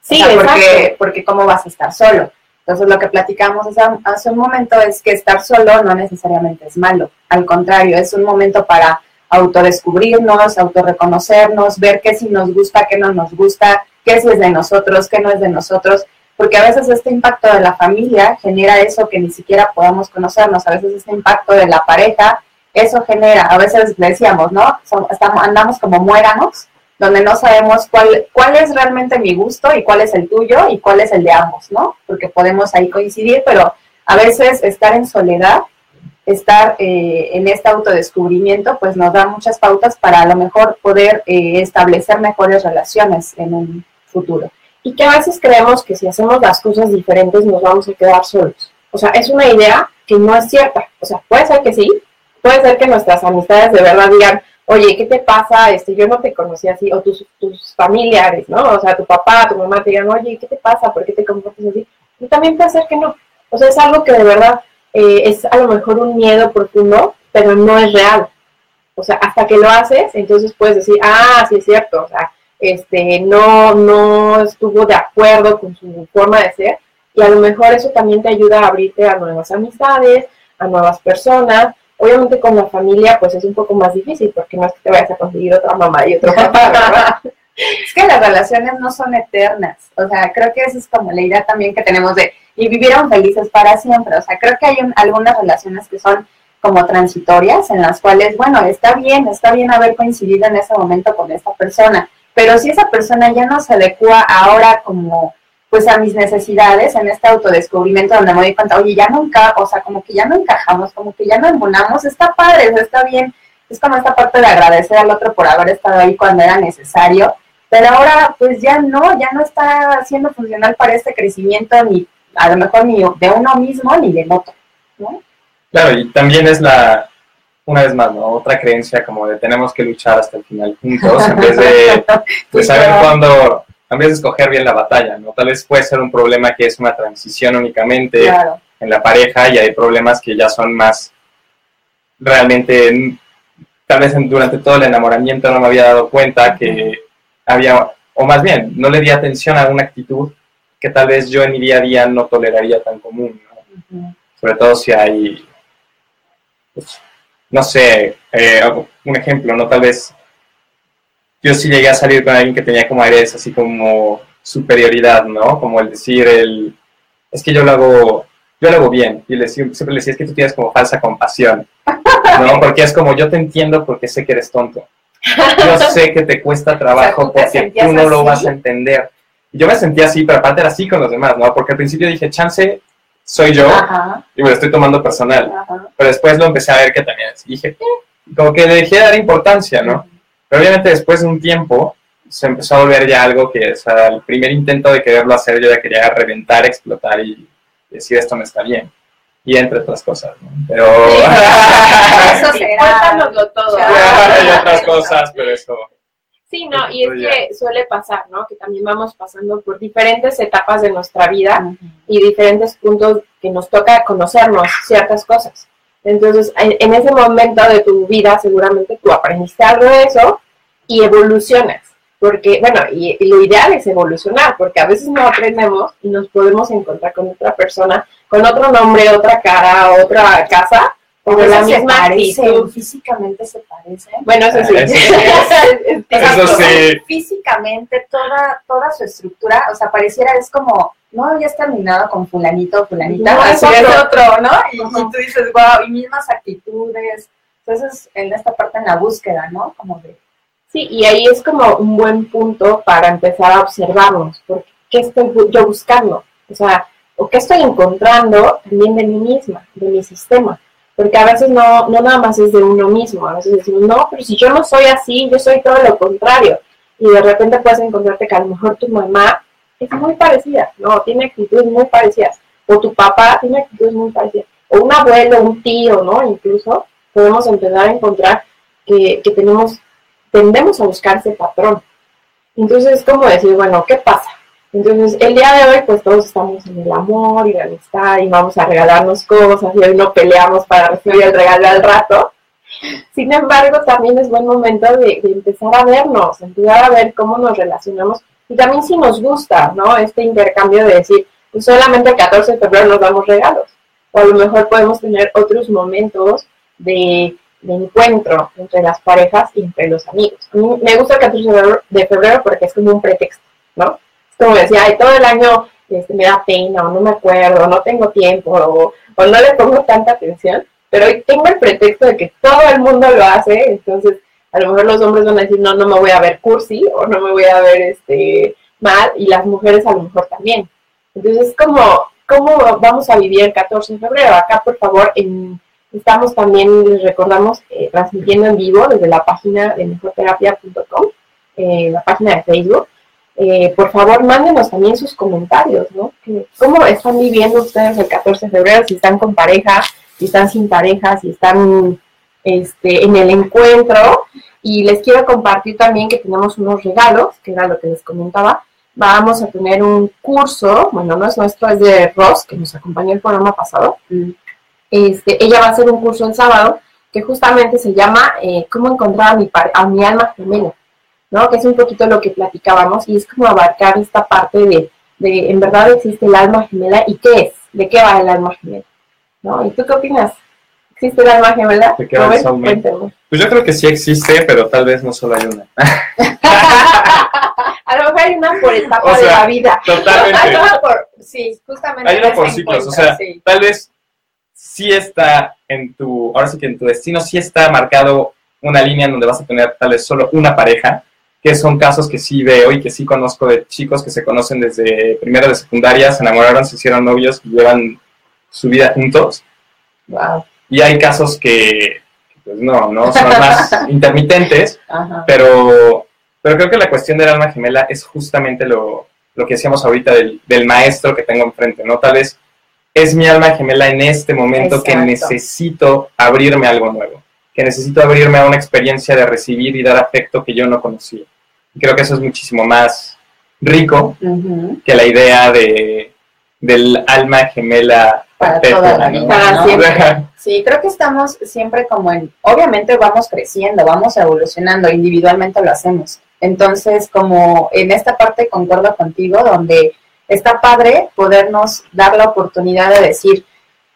Sí, porque, porque ¿cómo vas a estar solo? Entonces, lo que platicamos hace un momento es que estar solo no necesariamente es malo. Al contrario, es un momento para autodescubrirnos, autorreconocernos, ver qué sí nos gusta, qué no nos gusta, qué sí es de nosotros, qué no es de nosotros. Porque a veces este impacto de la familia genera eso que ni siquiera podamos conocernos. A veces este impacto de la pareja, eso genera, a veces decíamos, ¿no? andamos como muéranos donde no sabemos cuál, cuál es realmente mi gusto y cuál es el tuyo y cuál es el de ambos, ¿no? Porque podemos ahí coincidir, pero a veces estar en soledad, estar eh, en este autodescubrimiento, pues nos da muchas pautas para a lo mejor poder eh, establecer mejores relaciones en un futuro. Y que a veces creemos que si hacemos las cosas diferentes nos vamos a quedar solos. O sea, es una idea que no es cierta. O sea, puede ser que sí, puede ser que nuestras amistades de verdad digan, oye, ¿qué te pasa? Este, yo no te conocí así, o tus, tus familiares, ¿no? O sea, tu papá, tu mamá te digan, oye, ¿qué te pasa? ¿Por qué te comportas así? Y también puede ser que no. O sea, es algo que de verdad eh, es a lo mejor un miedo profundo, pero no es real. O sea, hasta que lo haces, entonces puedes decir, ah, sí es cierto, o sea, este, no, no estuvo de acuerdo con su forma de ser, y a lo mejor eso también te ayuda a abrirte a nuevas amistades, a nuevas personas, Obviamente con la familia pues es un poco más difícil porque no es que te vayas a conseguir otra mamá y otro papá, es que las relaciones no son eternas, o sea, creo que esa es como la idea también que tenemos de, y vivieron felices para siempre, o sea, creo que hay algunas relaciones que son como transitorias en las cuales, bueno, está bien, está bien haber coincidido en ese momento con esta persona, pero si esa persona ya no se adecua ahora como pues a mis necesidades en este autodescubrimiento donde me doy cuenta, oye, ya nunca, o sea, como que ya no encajamos, como que ya no embonamos, está padre, está bien, es como esta parte de agradecer al otro por haber estado ahí cuando era necesario, pero ahora pues ya no, ya no está siendo funcional para este crecimiento ni a lo mejor ni de uno mismo ni del otro, ¿no? Claro, y también es la, una vez más, ¿no? Otra creencia como de tenemos que luchar hasta el final juntos, en vez de, saber cuándo en vez de escoger bien la batalla, ¿no? Tal vez puede ser un problema que es una transición únicamente en la pareja y hay problemas que ya son más realmente, tal vez durante todo el enamoramiento no me había dado cuenta que había, o más bien, no le di atención a una actitud que tal vez yo en mi día a día no toleraría tan común, ¿no? Sobre todo si hay, pues, no sé, eh, un ejemplo, ¿no? Tal vez yo sí llegué a salir con alguien que tenía como aires así como superioridad, ¿no? Como el decir, el, es que yo lo hago, yo lo hago bien. Y le, siempre le decía, es que tú tienes como falsa compasión, ¿no? Porque es como, yo te entiendo porque sé que eres tonto. Yo sé que te cuesta trabajo porque tú no lo vas a entender. Y yo me sentía así, pero aparte era así con los demás, ¿no? Porque al principio dije, chance, soy yo, y me lo estoy tomando personal. Pero después lo empecé a ver que también es. Y dije, eh", como que le dejé de dar importancia, ¿no? Pero obviamente después de un tiempo se empezó a volver ya algo que, o sea, el primer intento de quererlo hacer yo ya quería reventar, explotar y decir esto no está bien. Y entre otras cosas, ¿no? Pero... eso será... todo. hay otras cosas, pero eso... Sí, no, y es que suele pasar, ¿no? Que también vamos pasando por diferentes etapas de nuestra vida y diferentes puntos que nos toca conocernos ciertas cosas. Entonces, en, ese momento de tu vida seguramente tú aprendiste algo de eso y evolucionas. Porque, bueno, y, lo ideal es evolucionar, porque a veces no aprendemos y nos podemos encontrar con otra persona, con otro nombre, otra cara, otra casa, pero A la misma parecen, físicamente se parecen. Bueno, eso sí. Eso sí. Exacto, Eso sí. Físicamente, toda, toda su estructura, o sea, pareciera, es como, no habías terminado con fulanito o fulanita, No, así es otro. otro, ¿no? Y, y tú dices, wow, y mismas actitudes. Entonces, en esta parte, en la búsqueda, ¿no? Como de, Sí, y ahí es como un buen punto para empezar a observarnos, porque ¿qué estoy yo buscando? O sea, o qué estoy encontrando también de mí misma, de mi sistema. Porque a veces no, no nada más es de uno mismo, a veces decimos, no, pero si yo no soy así, yo soy todo lo contrario. Y de repente puedes encontrarte que a lo mejor tu mamá es muy parecida, no, tiene actitudes muy parecidas. O tu papá tiene actitudes muy parecidas. O un abuelo, un tío, ¿no? Incluso podemos empezar a encontrar que, que tenemos tendemos a buscar ese patrón. Entonces es como decir, bueno, ¿qué pasa? Entonces el día de hoy pues todos estamos en el amor y la amistad y vamos a regalarnos cosas y hoy no peleamos para recibir el regalo al rato. Sin embargo, también es buen momento de, empezar a vernos, empezar a ver cómo nos relacionamos y también si nos gusta, ¿no? Este intercambio de decir, pues solamente el 14 de febrero nos damos regalos. O a lo mejor podemos tener otros momentos de, encuentro entre las parejas y entre los amigos. A mí me gusta el 14 de febrero, de febrero porque es como un pretexto, ¿no? Como decir, ay, todo el año este, me da pena, o no me acuerdo, o no tengo tiempo, o, no le pongo tanta atención, pero hoy tengo el pretexto de que todo el mundo lo hace, entonces a lo mejor los hombres van a decir, no, no me voy a ver cursi, o no me voy a ver este mal, y las mujeres a lo mejor también. Entonces, ¿cómo, cómo vamos a vivir el 14 de febrero? Acá, por favor, en, estamos también, les recordamos, eh, transmitiendo en vivo desde la página de mejorterapia.com, eh, la página de Facebook. Eh, por favor, mándenos también sus comentarios, ¿no? ¿Cómo están viviendo ustedes el 14 de febrero? Si están con pareja, si están sin pareja, si están este, en el encuentro. Y les quiero compartir también que tenemos unos regalos, que era lo que les comentaba. Vamos a tener un curso, bueno, no es nuestro, es de Ross, que nos acompañó el programa pasado. Este, ella va a hacer un curso el sábado que justamente se llama eh, ¿Cómo encontrar a mi, a mi alma gemela? ¿No? Que es un poquito lo que platicábamos y es como abarcar esta parte de, de en verdad existe el alma gemela y qué es, de qué va el alma gemela, ¿no? ¿Y tú qué opinas? ¿Existe el alma gemela? ¿De qué va el Robert, soulmate? cuéntame. Pues yo creo que sí existe, pero tal vez no solo hay una. A lo mejor hay una por etapa O de la vida. Hay Totalmente. una por, sí, justamente. Hay una por ciclos, o encuentro, sea, sí. tal vez sí está en tu, ahora sí que en tu destino sí está marcado una línea en donde vas a tener tal vez solo una pareja, que son casos que sí veo y que sí conozco de chicos que se conocen desde primero de secundaria, se enamoraron, se hicieron novios y llevan su vida juntos. Wow. Y hay casos que, pues no, no, son más intermitentes, Ajá. pero, pero creo que la cuestión del alma gemela es justamente lo, lo que decíamos ahorita del, del maestro que tengo enfrente, ¿no? Tal vez es mi alma gemela en este momento que necesito abrirme a algo nuevo, que necesito abrirme a una experiencia de recibir y dar afecto que yo no conocía. Y creo que eso es muchísimo más rico que la idea de, del alma gemela Para perpetua, toda la ¿no? vida, Para ¿no? siempre. Sí, creo que estamos siempre como en, obviamente vamos creciendo, vamos evolucionando, individualmente lo hacemos. Entonces, como en esta parte concuerdo contigo, donde está padre podernos dar la oportunidad de decir,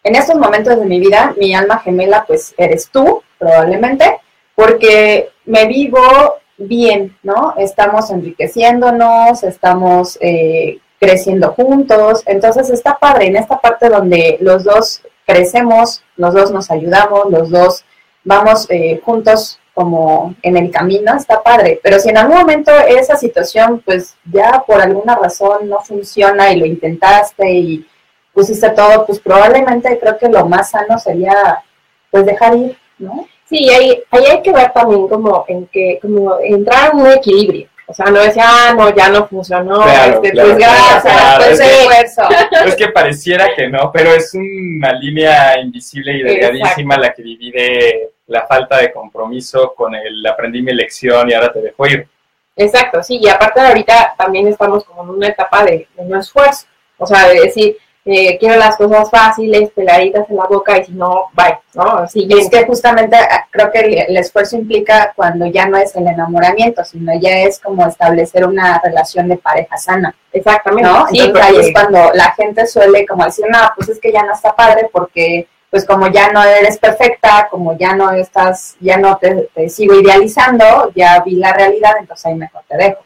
en estos momentos de mi vida, mi alma gemela, pues eres tú, probablemente, porque me vivo bien, ¿no? Estamos enriqueciéndonos, estamos eh, creciendo juntos, entonces está padre en esta parte donde los dos crecemos, los dos nos ayudamos, los dos vamos eh, juntos como en el camino, está padre, pero si en algún momento esa situación pues ya por alguna razón no funciona y lo intentaste y pusiste todo, pues probablemente creo que lo más sano sería pues dejar ir, ¿no? Sí, ahí, ahí hay que ver también como en que, como entrar en un equilibrio. O sea, no decir, ah, no, ya no funcionó, Claro, este, claro, pues claro, gracias, claro, pues es que- sí. esfuerzo. Es que pareciera que no, pero es una línea invisible y delgadísima la que divide la falta de compromiso con el aprendí mi lección y ahora te dejo ir. Exacto, sí, y aparte de ahorita también estamos como en una etapa de, de no esfuerzo. O sea, de decir, eh, quiero las cosas fáciles, peladitas en la boca y si no, bye, ¿no? Es que justamente ah, creo que el, el esfuerzo implica cuando ya no es el enamoramiento, sino ya es como establecer una relación de pareja sana, exactamente. ¿no? Sí, Entonces ahí es cuando la gente suele como decir, no, pues es que ya no está padre porque pues como ya no eres perfecta, como ya no estás, ya no te, te sigo idealizando, ya vi la realidad, entonces ahí mejor te dejo.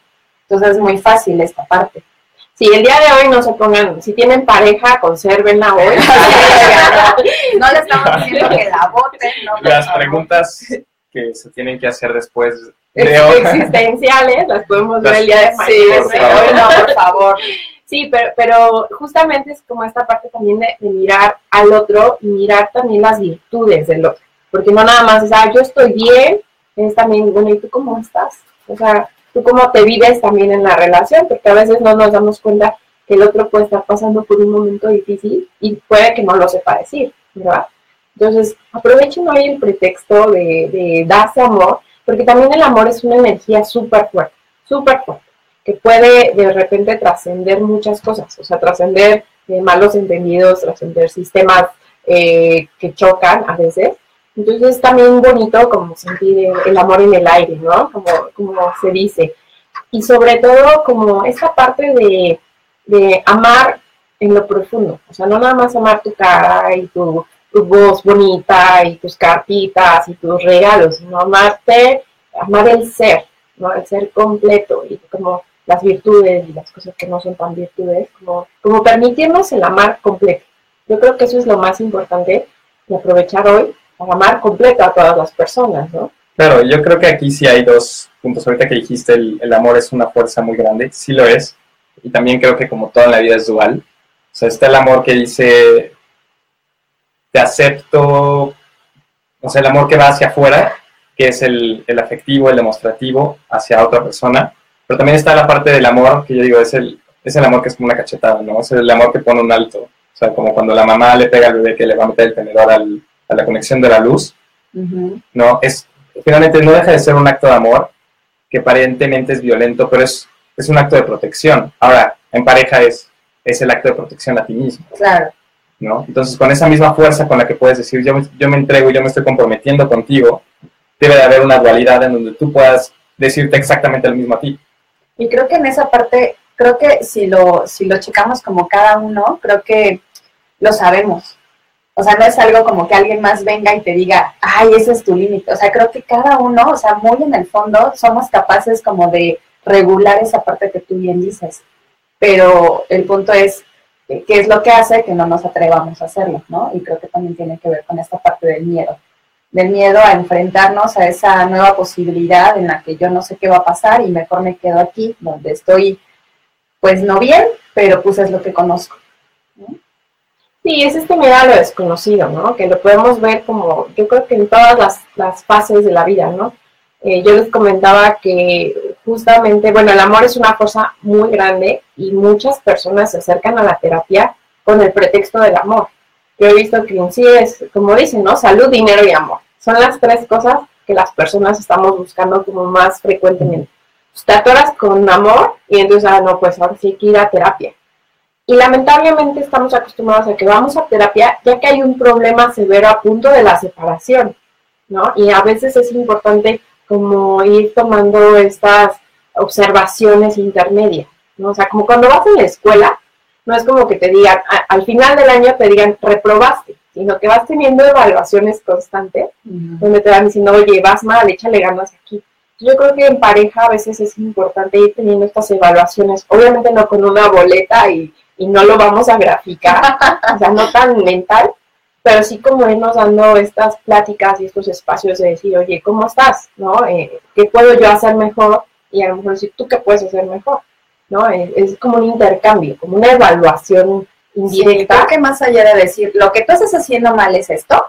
Entonces es muy fácil esta parte. Sí, el día de hoy no se pongan, si tienen pareja, consérvenla hoy. no le estamos diciendo que la voten, no. Las preguntas que se tienen que hacer después de hoy. existenciales, las podemos ver el día de Sí, mañana. sí, favor. hoy no, por favor. Sí, pero, pero justamente es como esta parte también de, de mirar al otro y mirar también las virtudes del otro. Porque no nada más es, ah, yo estoy bien, es también, bueno, ¿y tú cómo estás? O sea, tú cómo te vives también en la relación, porque a veces no nos damos cuenta que el otro puede estar pasando por un momento difícil y puede que no lo sepa decir, ¿verdad? Entonces, aprovechen hoy el pretexto de, de darse amor, porque también el amor es una energía súper fuerte, súper fuerte que puede de repente trascender muchas cosas, o sea, trascender eh, malos entendidos, trascender sistemas eh, que chocan a veces. Entonces es también bonito como sentir el, amor en el aire, ¿no? Como, como se dice. Y sobre todo como esta parte de, de amar en lo profundo, o sea, no nada más amar tu cara y tu, tu voz bonita y tus cartitas y tus regalos, sino amarte, amar el ser, ¿no? El ser completo y como las virtudes y las cosas que no son tan virtudes, como, como permitirnos el amar completo. Yo creo que eso es lo más importante de aprovechar hoy amar completo a todas las personas, ¿no? Claro, yo creo que aquí sí hay dos puntos. Ahorita que dijiste, el, amor es una fuerza muy grande, sí lo es. Y también creo que como todo en la vida es dual. O sea, está el amor que dice, te acepto, o sea, el amor que va hacia afuera, que es el, el afectivo, el demostrativo hacia otra persona. Pero también está la parte del amor, que yo digo, es el, es el amor que es como una cachetada, ¿no? Es el amor que pone un alto. O sea, como cuando la mamá le pega al bebé que le va a meter el tenedor al- a la conexión de la luz. ¿no? Es, finalmente no deja de ser un acto de amor que aparentemente es violento, pero es, es un acto de protección. Ahora, en pareja es, es el acto de protección a ti mismo, Claro. ¿no? Entonces, con esa misma fuerza con la que puedes decir, yo, me- yo me entrego, yo me estoy comprometiendo contigo, debe de haber una dualidad en donde tú puedas decirte exactamente lo mismo a ti. Y creo que en esa parte, creo que si lo, si lo checamos como cada uno, creo que lo sabemos. O sea, no es algo como que alguien más venga y te diga, ay, ese es tu límite. O sea, creo que cada uno, o sea, muy en el fondo, somos capaces como de regular esa parte que tú bien dices. Pero el punto es, eh, ¿qué es lo que hace que no nos atrevamos a hacerlo? ¿no? Y creo que también tiene que ver con esta parte del miedo. Del miedo a enfrentarnos a esa nueva posibilidad en la que yo no sé qué va a pasar y mejor me quedo aquí, donde estoy, pues no bien, pero pues es lo que conozco. Sí, es este miedo a lo desconocido, ¿no? Que lo podemos ver como, yo creo que en todas las, las fases de la vida, ¿no? Eh, yo les comentaba que justamente, bueno, el amor es una cosa muy grande y muchas personas se acercan a la terapia con el pretexto del amor. Yo he visto que en sí es, como dicen, ¿no? Salud, dinero y amor. Son las tres cosas que las personas estamos buscando como más frecuentemente. Pues te atoras con amor y entonces, ah, no, pues ahora sí hay que ir a terapia. Y lamentablemente estamos acostumbrados a que vamos a terapia ya que hay un problema severo a punto de la separación, ¿no? Y a veces es importante como ir tomando estas observaciones intermedias, ¿no? O sea, como cuando vas en la escuela, no es como que te digan, a- al final del año te digan, reprobaste, sino que vas teniendo evaluaciones constantes donde te van diciendo, oye, vas mal, échale ganas aquí. Yo creo que en pareja a veces es importante ir teniendo estas evaluaciones, obviamente no con una boleta y, y no lo vamos a graficar, o sea, no tan mental, pero sí como irnos dando estas pláticas y estos espacios de decir, oye, ¿cómo estás? ¿No? Eh, ¿Qué puedo yo hacer mejor? Y a lo mejor decir, ¿tú qué puedes hacer mejor? ¿No? Es, es como un intercambio, como una evaluación Sí, indirecta. creo que más allá de decir, lo que tú estás haciendo mal es esto,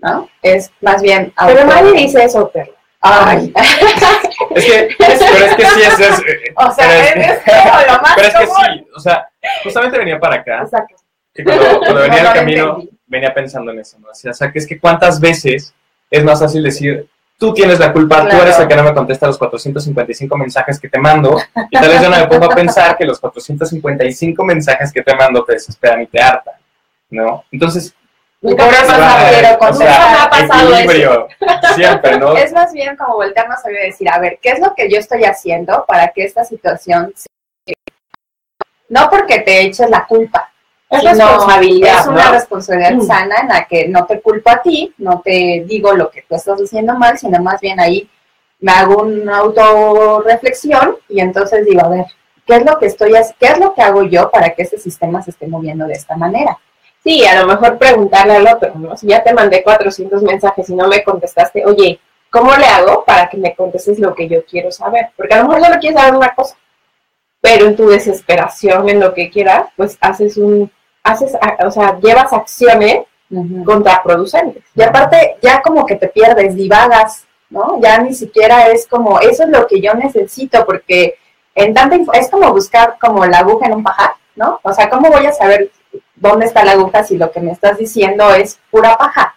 ¿no? Es más bien... pero nadie dice eso, Perla. Ay, Es que, pero es que sí, es, es- o sea, pero es es, que- lo más pero es que común. sí, o sea, justamente venía para acá Exacto. que cuando, cuando venía No el camino, entendí. venía pensando en eso, ¿no? O sea, o sea, que es que cuántas veces es más fácil decir, tú tienes la culpa, tú eres el que no me contesta los 455 mensajes que te mando, y tal vez yo no me pongo a pensar que los 455 mensajes que te mando te desesperan y te hartan, ¿no? Entonces, Nunca me ha pasado, a- quiero o contestar. sea, me ha pasado eso. equilibrio, siempre, ¿no? Es más bien como voltearnos a decir, a ver, ¿qué es lo que yo estoy haciendo para que esta situación se... No porque te eches la culpa, Es responsabilidad. Es una responsabilidad Mm. sana en la que no te culpo a ti, no te digo lo que tú estás haciendo mal, sino más bien ahí me hago una autorreflexión y entonces digo, a ver, ¿qué es lo que estoy qué es lo que hago yo para que este sistema se esté moviendo de esta manera? Sí, a lo mejor preguntarle al otro, ¿no? Si ya te mandé 400 mensajes y no me contestaste, oye, ¿cómo le hago para que me contestes lo que yo quiero saber? Porque a lo mejor solo quieres saber una cosa, pero en tu desesperación, en lo que quieras, pues haces un, haces, o sea, llevas acciones contraproducentes. Y aparte, ya como que te pierdes, divagas, ¿no? Ya ni siquiera es como, eso es lo que yo necesito, porque en tanta es como buscar como la aguja en un pajar, ¿no? O sea, ¿cómo voy a saber dónde está la aguja si lo que me estás diciendo es pura paja?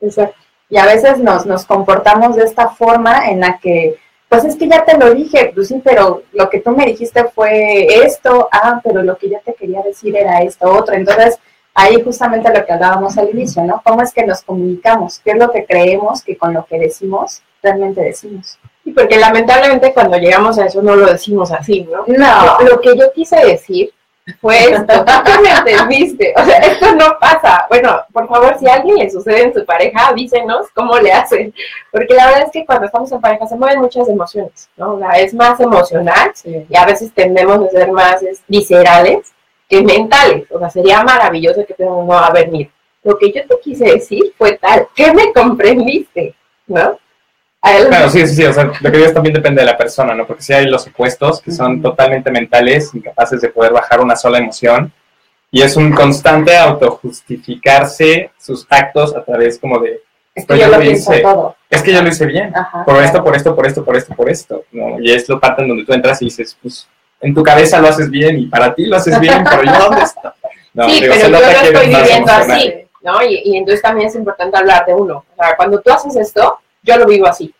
Exacto. Y a veces nos, nos comportamos de esta forma en la que, pues es que ya te lo dije, pues sí, pero lo que tú me dijiste fue esto, ah, pero lo que yo te quería decir era esto, otro. Entonces, ahí justamente lo que hablábamos al inicio, ¿no? ¿Cómo es que nos comunicamos? ¿Qué es lo que creemos que con lo que decimos realmente decimos? Y porque lamentablemente cuando llegamos a eso no lo decimos así, ¿no? No. Lo que yo quise decir fue esto, ¿tú me entendiste? O sea, esto no pasa. Bueno, por favor, si a alguien le sucede en su pareja, avísenos cómo le hacen. Porque la verdad es que cuando estamos en pareja se mueven muchas emociones, ¿no? O sea, es más emocional y a veces tendemos a ser más es, viscerales que mentales. O sea, sería maravilloso que tengamos, no, a ver, mira, lo que yo te quise decir fue tal, que me comprendiste, ¿no? Claro, sí, sí, sí. O sea, lo que digo es también depende de la persona, ¿no? Porque sí hay los opuestos que son totalmente mentales, incapaces de poder bajar una sola emoción. Y es un constante autojustificarse sus actos a través como de, Es que Pues yo lo hice. todo. es que yo lo hice bien. Ajá. Por esto, por esto, por esto, por esto, por esto. ¿no? Y es lo parte en donde tú entras y dices, pues, en tu cabeza lo haces bien y para ti lo haces bien, pero yo dónde está. No, sí, digo, pero yo lo estoy viviendo así, ¿no? Y, y entonces también es importante hablar de uno. O sea, cuando tú haces esto, yo lo vivo así.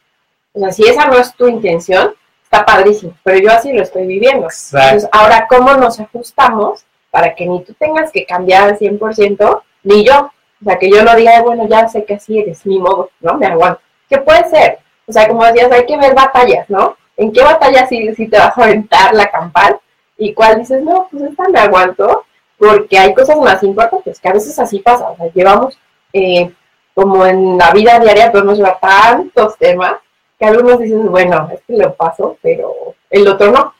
O sea, si esa no es tu intención, está padrísimo, pero yo así lo estoy viviendo. Exacto. Entonces, ahora, ¿cómo nos ajustamos para que ni tú tengas que cambiar al 100%, ni yo? O sea, que yo no diga, bueno, ya sé que así eres, ni modo, ¿no? Me aguanto. ¿Qué puede ser? O sea, como decías, hay que ver batallas, ¿no? ¿En qué batalla sí, sí te vas a aventar la campal? ¿Y cuál dices, no, pues esta me aguanto? Porque hay cosas más importantes, que a veces así pasa. O sea, llevamos, eh, como en la vida diaria, podemos llevar tantos temas que algunos dicen, bueno, este lo paso, pero el otro no.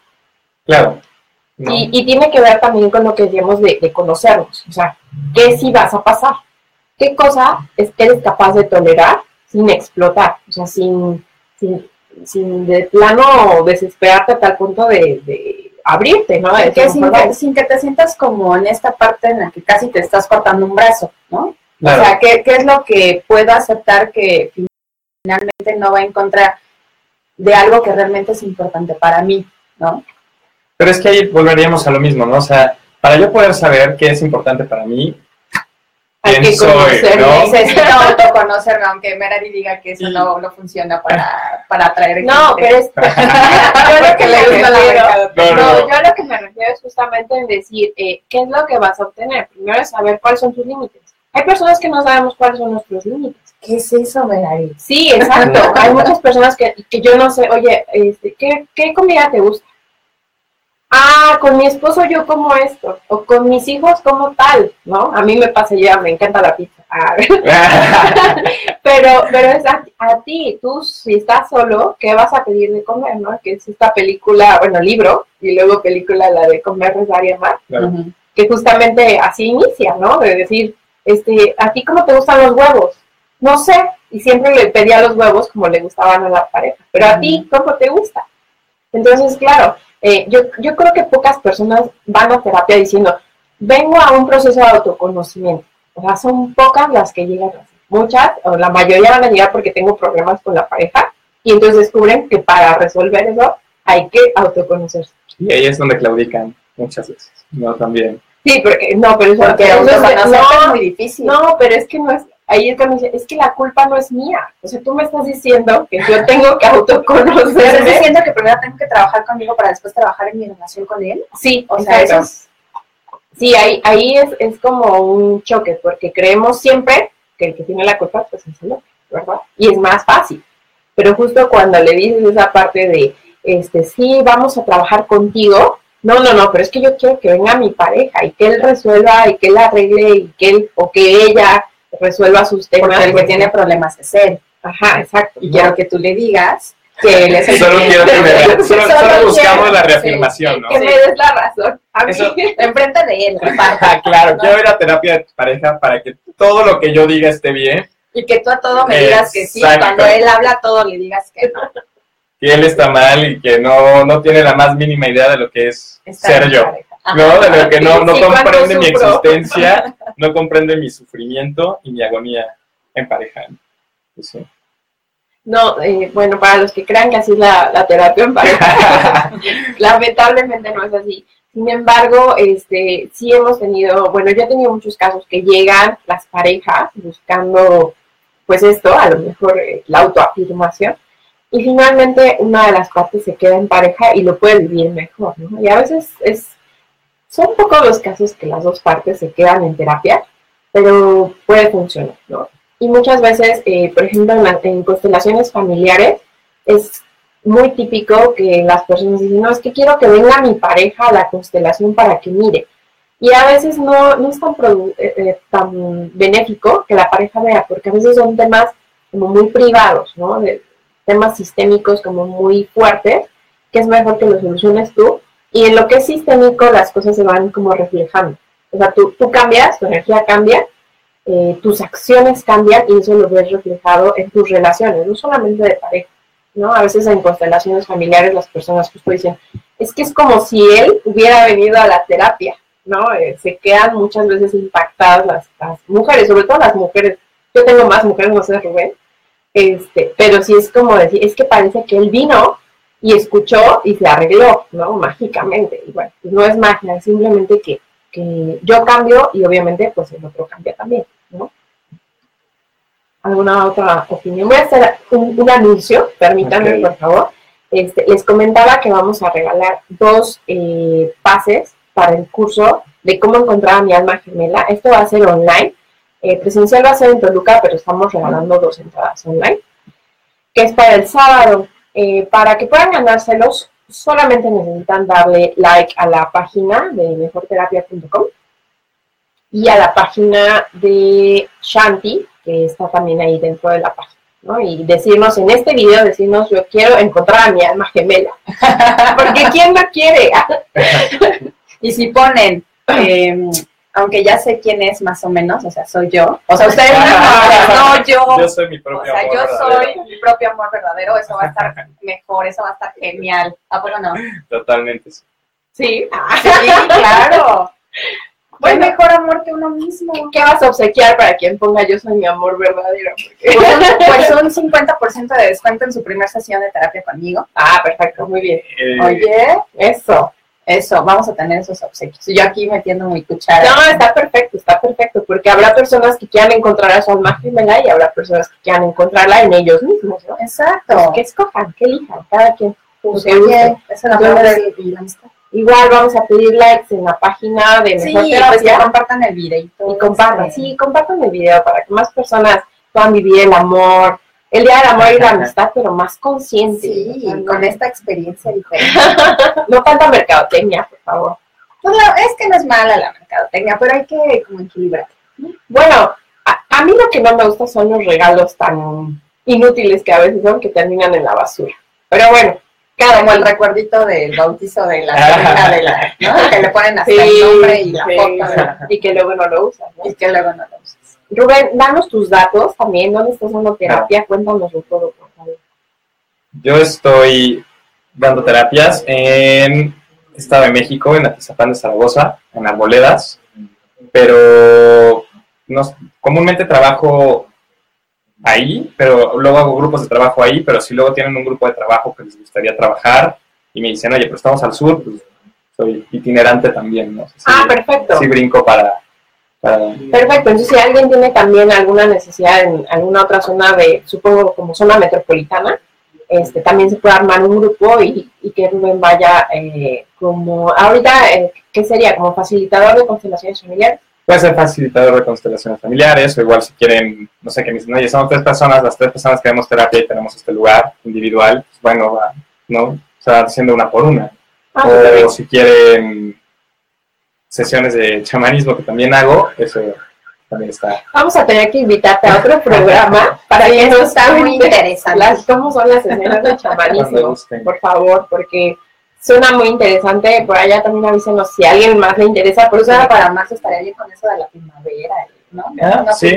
Claro. No. Y, y tiene que ver también con lo que decíamos de, de conocernos. O sea, ¿qué sí vas a pasar? ¿Qué cosa es que eres capaz de tolerar sin explotar? O sea, sin, sin, sin de plano desesperarte a tal punto de, de abrirte, ¿no? De Que decir, sin, mejor que, vamos. sin que te sientas como en esta parte en la que casi te estás cortando un brazo, ¿no? Claro. O sea, ¿qué, ¿qué es lo que puedo aceptar que finalmente no va en contra de algo que realmente es importante para mí, ¿no? Pero es que ahí volveríamos a lo mismo, ¿no? O sea, para yo poder saber qué es importante para mí, Hay quién que soy, conocerme. ¿no? Necesito autoconocerme, aunque Merari diga que eso no, no funciona para, para atraer No, pero es... yo lo que le me refiero- mercadotecnia. No, no, No, no. yo lo que me refiero es justamente en decir, eh, ¿qué es lo que vas a obtener? Primero es saber cuáles son tus límites. Hay personas que no sabemos cuáles son nuestros límites. ¿Qué es eso, Merari? Sí, exacto. Hay muchas personas que, que yo no sé, oye, este, ¿qué, ¿qué comida te gusta? Ah, con mi esposo yo como esto, o con mis hijos como tal, ¿no? A mí me pasa ya, me encanta la pizza. Ah, pero, pero es a, a ti, tú si estás solo, ¿qué vas a pedir de comer, no? Que es esta película, bueno, libro, y luego película, la de comer, rezar y amar, Claro. Que justamente así inicia, ¿no? De decir, este, ¿a ti cómo te gustan los huevos? No sé, y siempre le pedía los huevos como le gustaban a la pareja, pero a ti, ¿cómo te gusta? Entonces, claro, eh, yo, yo creo que pocas personas van a terapia diciendo, vengo a un proceso de autoconocimiento. O sea, son pocas las que llegan así. Muchas, o la mayoría van a llegar porque tengo problemas con la pareja, y entonces descubren que para resolver eso hay que autoconocerse. Y ahí es donde claudican muchas veces. No, también. Sí, porque, no, pero eso, Porque eso es- no, muy difícil. No, pero es que no es, ahí es cuando dice, es que la culpa no es mía. O sea, tú me estás diciendo que yo tengo que ¿Me estás autoconocerme. diciendo que primero tengo que trabajar conmigo para después trabajar en mi relación con él? Sí, O sea, eso es... Sí, ahí, ahí es, es como un choque, porque creemos siempre que el que tiene la culpa pues es el otro, ¿verdad? Y es más fácil. Pero justo cuando le dices esa parte de, este, sí, vamos a trabajar contigo, no, no, no, pero es que yo quiero que venga mi pareja y que él resuelva y que él arregle y que él o que ella resuelva sus temas. Porque el que porque- tiene problemas es él. Ajá, exacto. Y ¿no? quiero que tú le digas que él es el Solo, que- quiero que me- solo, Solo solo buscamos quiero- la reafirmación, ¿no? que me des la razón. A mí, Eso- Enfrente de él. Ah, claro, quiero ir a terapia de pareja para que todo lo que yo diga esté bien, Y que tú a todo me digas que sí. Cuando él habla a todo le digas que no. Él está mal y que no, no tiene la más mínima idea de lo que es ser yo. Ajá. ¿no? De lo que no, no Sí, comprende mi existencia, no comprende mi sufrimiento y mi agonía en pareja. Sí. No, eh, bueno, para los que crean que así es la, la terapia en pareja, lamentablemente no es así. Sin embargo, este, sí hemos tenido, bueno, yo he tenido muchos casos que llegan las parejas buscando, pues esto, a lo mejor eh, la autoafirmación, y finalmente una de las partes se queda en pareja y lo puede vivir mejor, ¿no? Y a veces es, son pocos los casos que las dos partes se quedan en terapia, pero puede funcionar, ¿no? Y muchas veces, eh, por ejemplo, en, en constelaciones familiares, es muy típico que las personas dicen, no, es que quiero que venga mi pareja a la constelación para que mire. Y a veces no, no es tan, eh, eh, tan benéfico que la pareja vea, porque a veces son temas como muy privados, ¿no? De- temas sistémicos como muy fuertes, que es mejor que los soluciones tú. Y en lo que es sistémico, las cosas se van como reflejando. O sea, tú, tú cambias, tu energía cambia, eh, tus acciones cambian y eso lo ves reflejado en tus relaciones, no solamente de pareja, ¿no? A veces en constelaciones familiares las personas justo dicen, es que es como si él hubiera venido a la terapia, ¿no? Eh, se quedan muchas veces impactadas las, las mujeres, sobre todo las mujeres. Yo tengo más mujeres, no sé, Rubén, este, pero sí es como decir, es que parece que él vino y escuchó y se arregló, ¿no? Mágicamente. Bueno, pues no es magia, es simplemente que, que yo cambio y obviamente pues el otro cambia también, ¿no? ¿Alguna otra opinión? Voy a hacer un, un anuncio, permítanme por favor. Este, les comentaba que vamos a regalar dos eh, pases para el curso de cómo encontrar a mi alma gemela. Esto va a ser online. Eh, presencial va a ser en Toluca, pero estamos regalando dos entradas online, que es para el sábado. Eh, para que puedan ganárselos, solamente necesitan darle like a la página de mejorterapia.com y a la página de Shanti, que está también ahí dentro de la página. ¿no? Y decirnos en este video, decirnos yo quiero encontrar a mi alma gemela. Porque ¿quién no quiere? Y si ponen, eh, aunque ya sé quién es más o menos, o sea, soy yo. O sea, ustedes no, no yo. Yo soy mi O propio sea, amor yo verdadero. soy mi propio amor verdadero, eso va a estar mejor, eso va a estar genial. ¿A poco no? Totalmente. sí. Sí. Sí, claro. ¿Qué Bueno. mejor amor que uno mismo? ¿Qué vas a obsequiar para quien ponga yo soy mi amor verdadero? Porque- Pues un 50% de descuento en su primera sesión de terapia conmigo. Ah, perfecto, muy bien. Eh, Oye, Eso. Eso, vamos a tener esos obsequios. Yo aquí metiendo mi cuchara. No, está perfecto, está perfecto, porque habrá personas que quieran encontrar a su alma gemela y habrá personas que quieran encontrarla en ellos mismos, ¿no? Exacto. Que escojan, que elijan, cada quien. Pues, que es la amistad. Igual vamos a pedir likes en la página de Sí, Mejor pues que Terapia compartan el videito. y compartan, sí, compartan el video para que más personas puedan vivir el amor, el día del amor y la amistad, pero más consciente. Sí, no- con esta experiencia diferente. No tanta mercadotecnia, por favor. Pues no, es que no es mala la mercadotecnia, pero hay que como equilibrar. Bueno, a, a mí lo que no me gusta son los regalos tan inútiles que a veces son que terminan en la basura. Pero bueno, cada Como el recuerdito del bautizo de la sobrina de la, ¿no? Que le ponen hasta Sí, el nombre y la sí, foto y que luego no lo usas. ¿no? y que luego no lo usas. Rubén, danos tus datos también, ¿dónde estás dando terapia? Cuéntanoslo todo, por favor. Yo estoy dando terapias en Estado de México, en Atizapán de Zaragoza, en Arboledas, pero comúnmente trabajo ahí, pero luego hago grupos de trabajo ahí, pero si luego tienen un grupo de trabajo que les gustaría trabajar y me dicen, oye, pero estamos al sur, pues soy itinerante también, ¿no? Sí, Ah, perfecto. sí brinco para... Perfecto, entonces si alguien tiene también alguna necesidad en alguna otra zona de, supongo como zona metropolitana, este, también se puede armar un grupo y, y que Rubén vaya eh, como, ahorita, eh, ¿qué sería? Como facilitador de constelaciones familiares. Puede ser facilitador de constelaciones familiares, o igual si quieren, no sé, que me dicen, oye, somos tres personas, las tres personas que vemos terapia y tenemos este lugar individual, pues bueno, va, ¿no? O sea, haciendo una por una. Ah, o si quieren sesiones de chamanismo que también hago, eso también está. Vamos a tener que invitarte a otro programa para que nos está muy interesante. las- cómo son las sesiones de chamanismo, por favor, porque suena muy interesante. Por allá también avísenos si a alguien más le interesa, Por eso ahora para marzo estaría bien con eso de la primavera, ¿no? Ah, ¿No sí.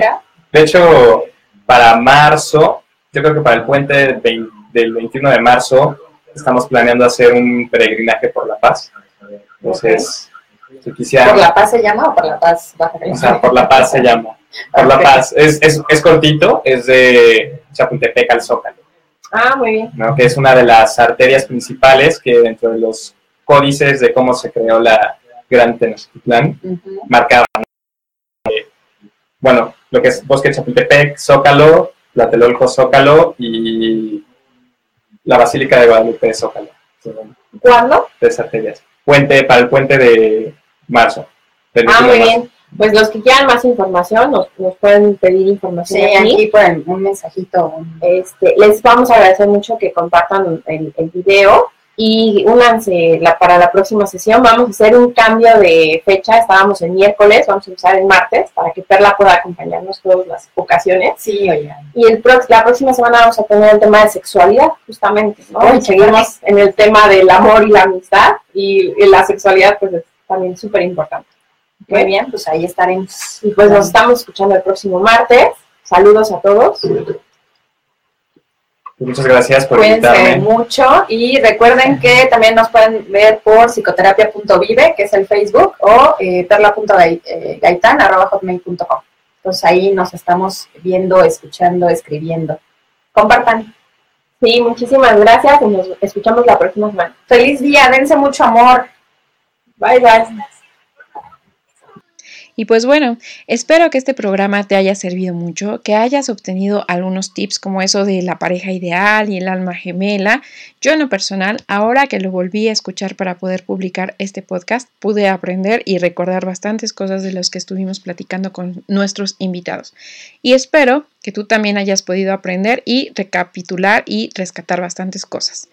De hecho, para marzo, yo creo que para el puente del del 21 de marzo, estamos planeando hacer un peregrinaje por la paz. Entonces, si ¿Por la paz se llama o por la paz baja o sea, por la paz se llama. Por la paz. Es, es, es cortito, es de Chapultepec al Zócalo. Ah, muy bien. ¿no? que es una de las arterias principales que dentro de los códices de cómo se creó la Gran Tenochtitlán marcaban, eh, bueno, lo que es Bosque Chapultepec, Zócalo, Tlatelolco Zócalo y la Basílica de Guadalupe Zócalo. ¿Cuándo? Tres arterias. Puente, para el puente de marzo. Ah, 21 muy marzo. bien. Pues los que quieran más información nos, nos pueden pedir información Sí, aquí. aquí por un mensajito. Este, les vamos a agradecer mucho que compartan el, el video y únanse la, para la próxima sesión. Vamos a hacer un cambio de fecha. Estábamos en miércoles, vamos a empezar en martes para que Perla pueda acompañarnos todas las ocasiones. Sí, oigan. Y el prox- la próxima semana vamos a tener el tema de sexualidad, justamente. ¿no? Y seguimos en el tema del amor y la amistad y, y la sexualidad pues es también súper importante. Muy bien, pues ahí estaremos. Y pues nos estamos escuchando el próximo martes. Saludos a todos. Muchas gracias por Cuídense invitarme. mucho y recuerden que también nos pueden ver por psicoterapia.vive, que es el Facebook, o eh, perla.gaitan.hotmail.com. Entonces ahí nos estamos viendo, escuchando, escribiendo. Compartan. Sí, muchísimas gracias y nos escuchamos la próxima semana. Feliz día, dense mucho amor. Bye, bye. Y pues bueno, espero que este programa te haya servido mucho, que hayas obtenido algunos tips como eso de la pareja ideal y el alma gemela. Yo en lo personal, ahora que lo volví a escuchar para poder publicar este podcast, pude aprender y recordar bastantes cosas de las que estuvimos platicando con nuestros invitados. Y espero que tú también hayas podido aprender y recapitular y rescatar bastantes cosas.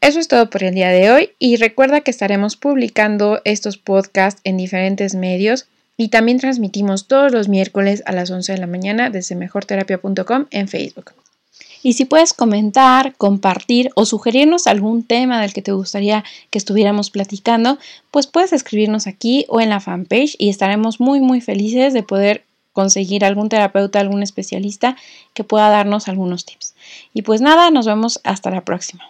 Eso es todo por el día de hoy y recuerda que estaremos publicando estos podcasts en diferentes medios y también transmitimos todos los miércoles a las 11 de la mañana desde mejorterapia.com en Facebook. Y si puedes comentar, compartir o sugerirnos algún tema del que te gustaría que estuviéramos platicando, pues puedes escribirnos aquí o en la fanpage y estaremos muy muy felices de poder conseguir algún terapeuta, algún especialista que pueda darnos algunos tips. Y pues nada, nos vemos hasta la próxima.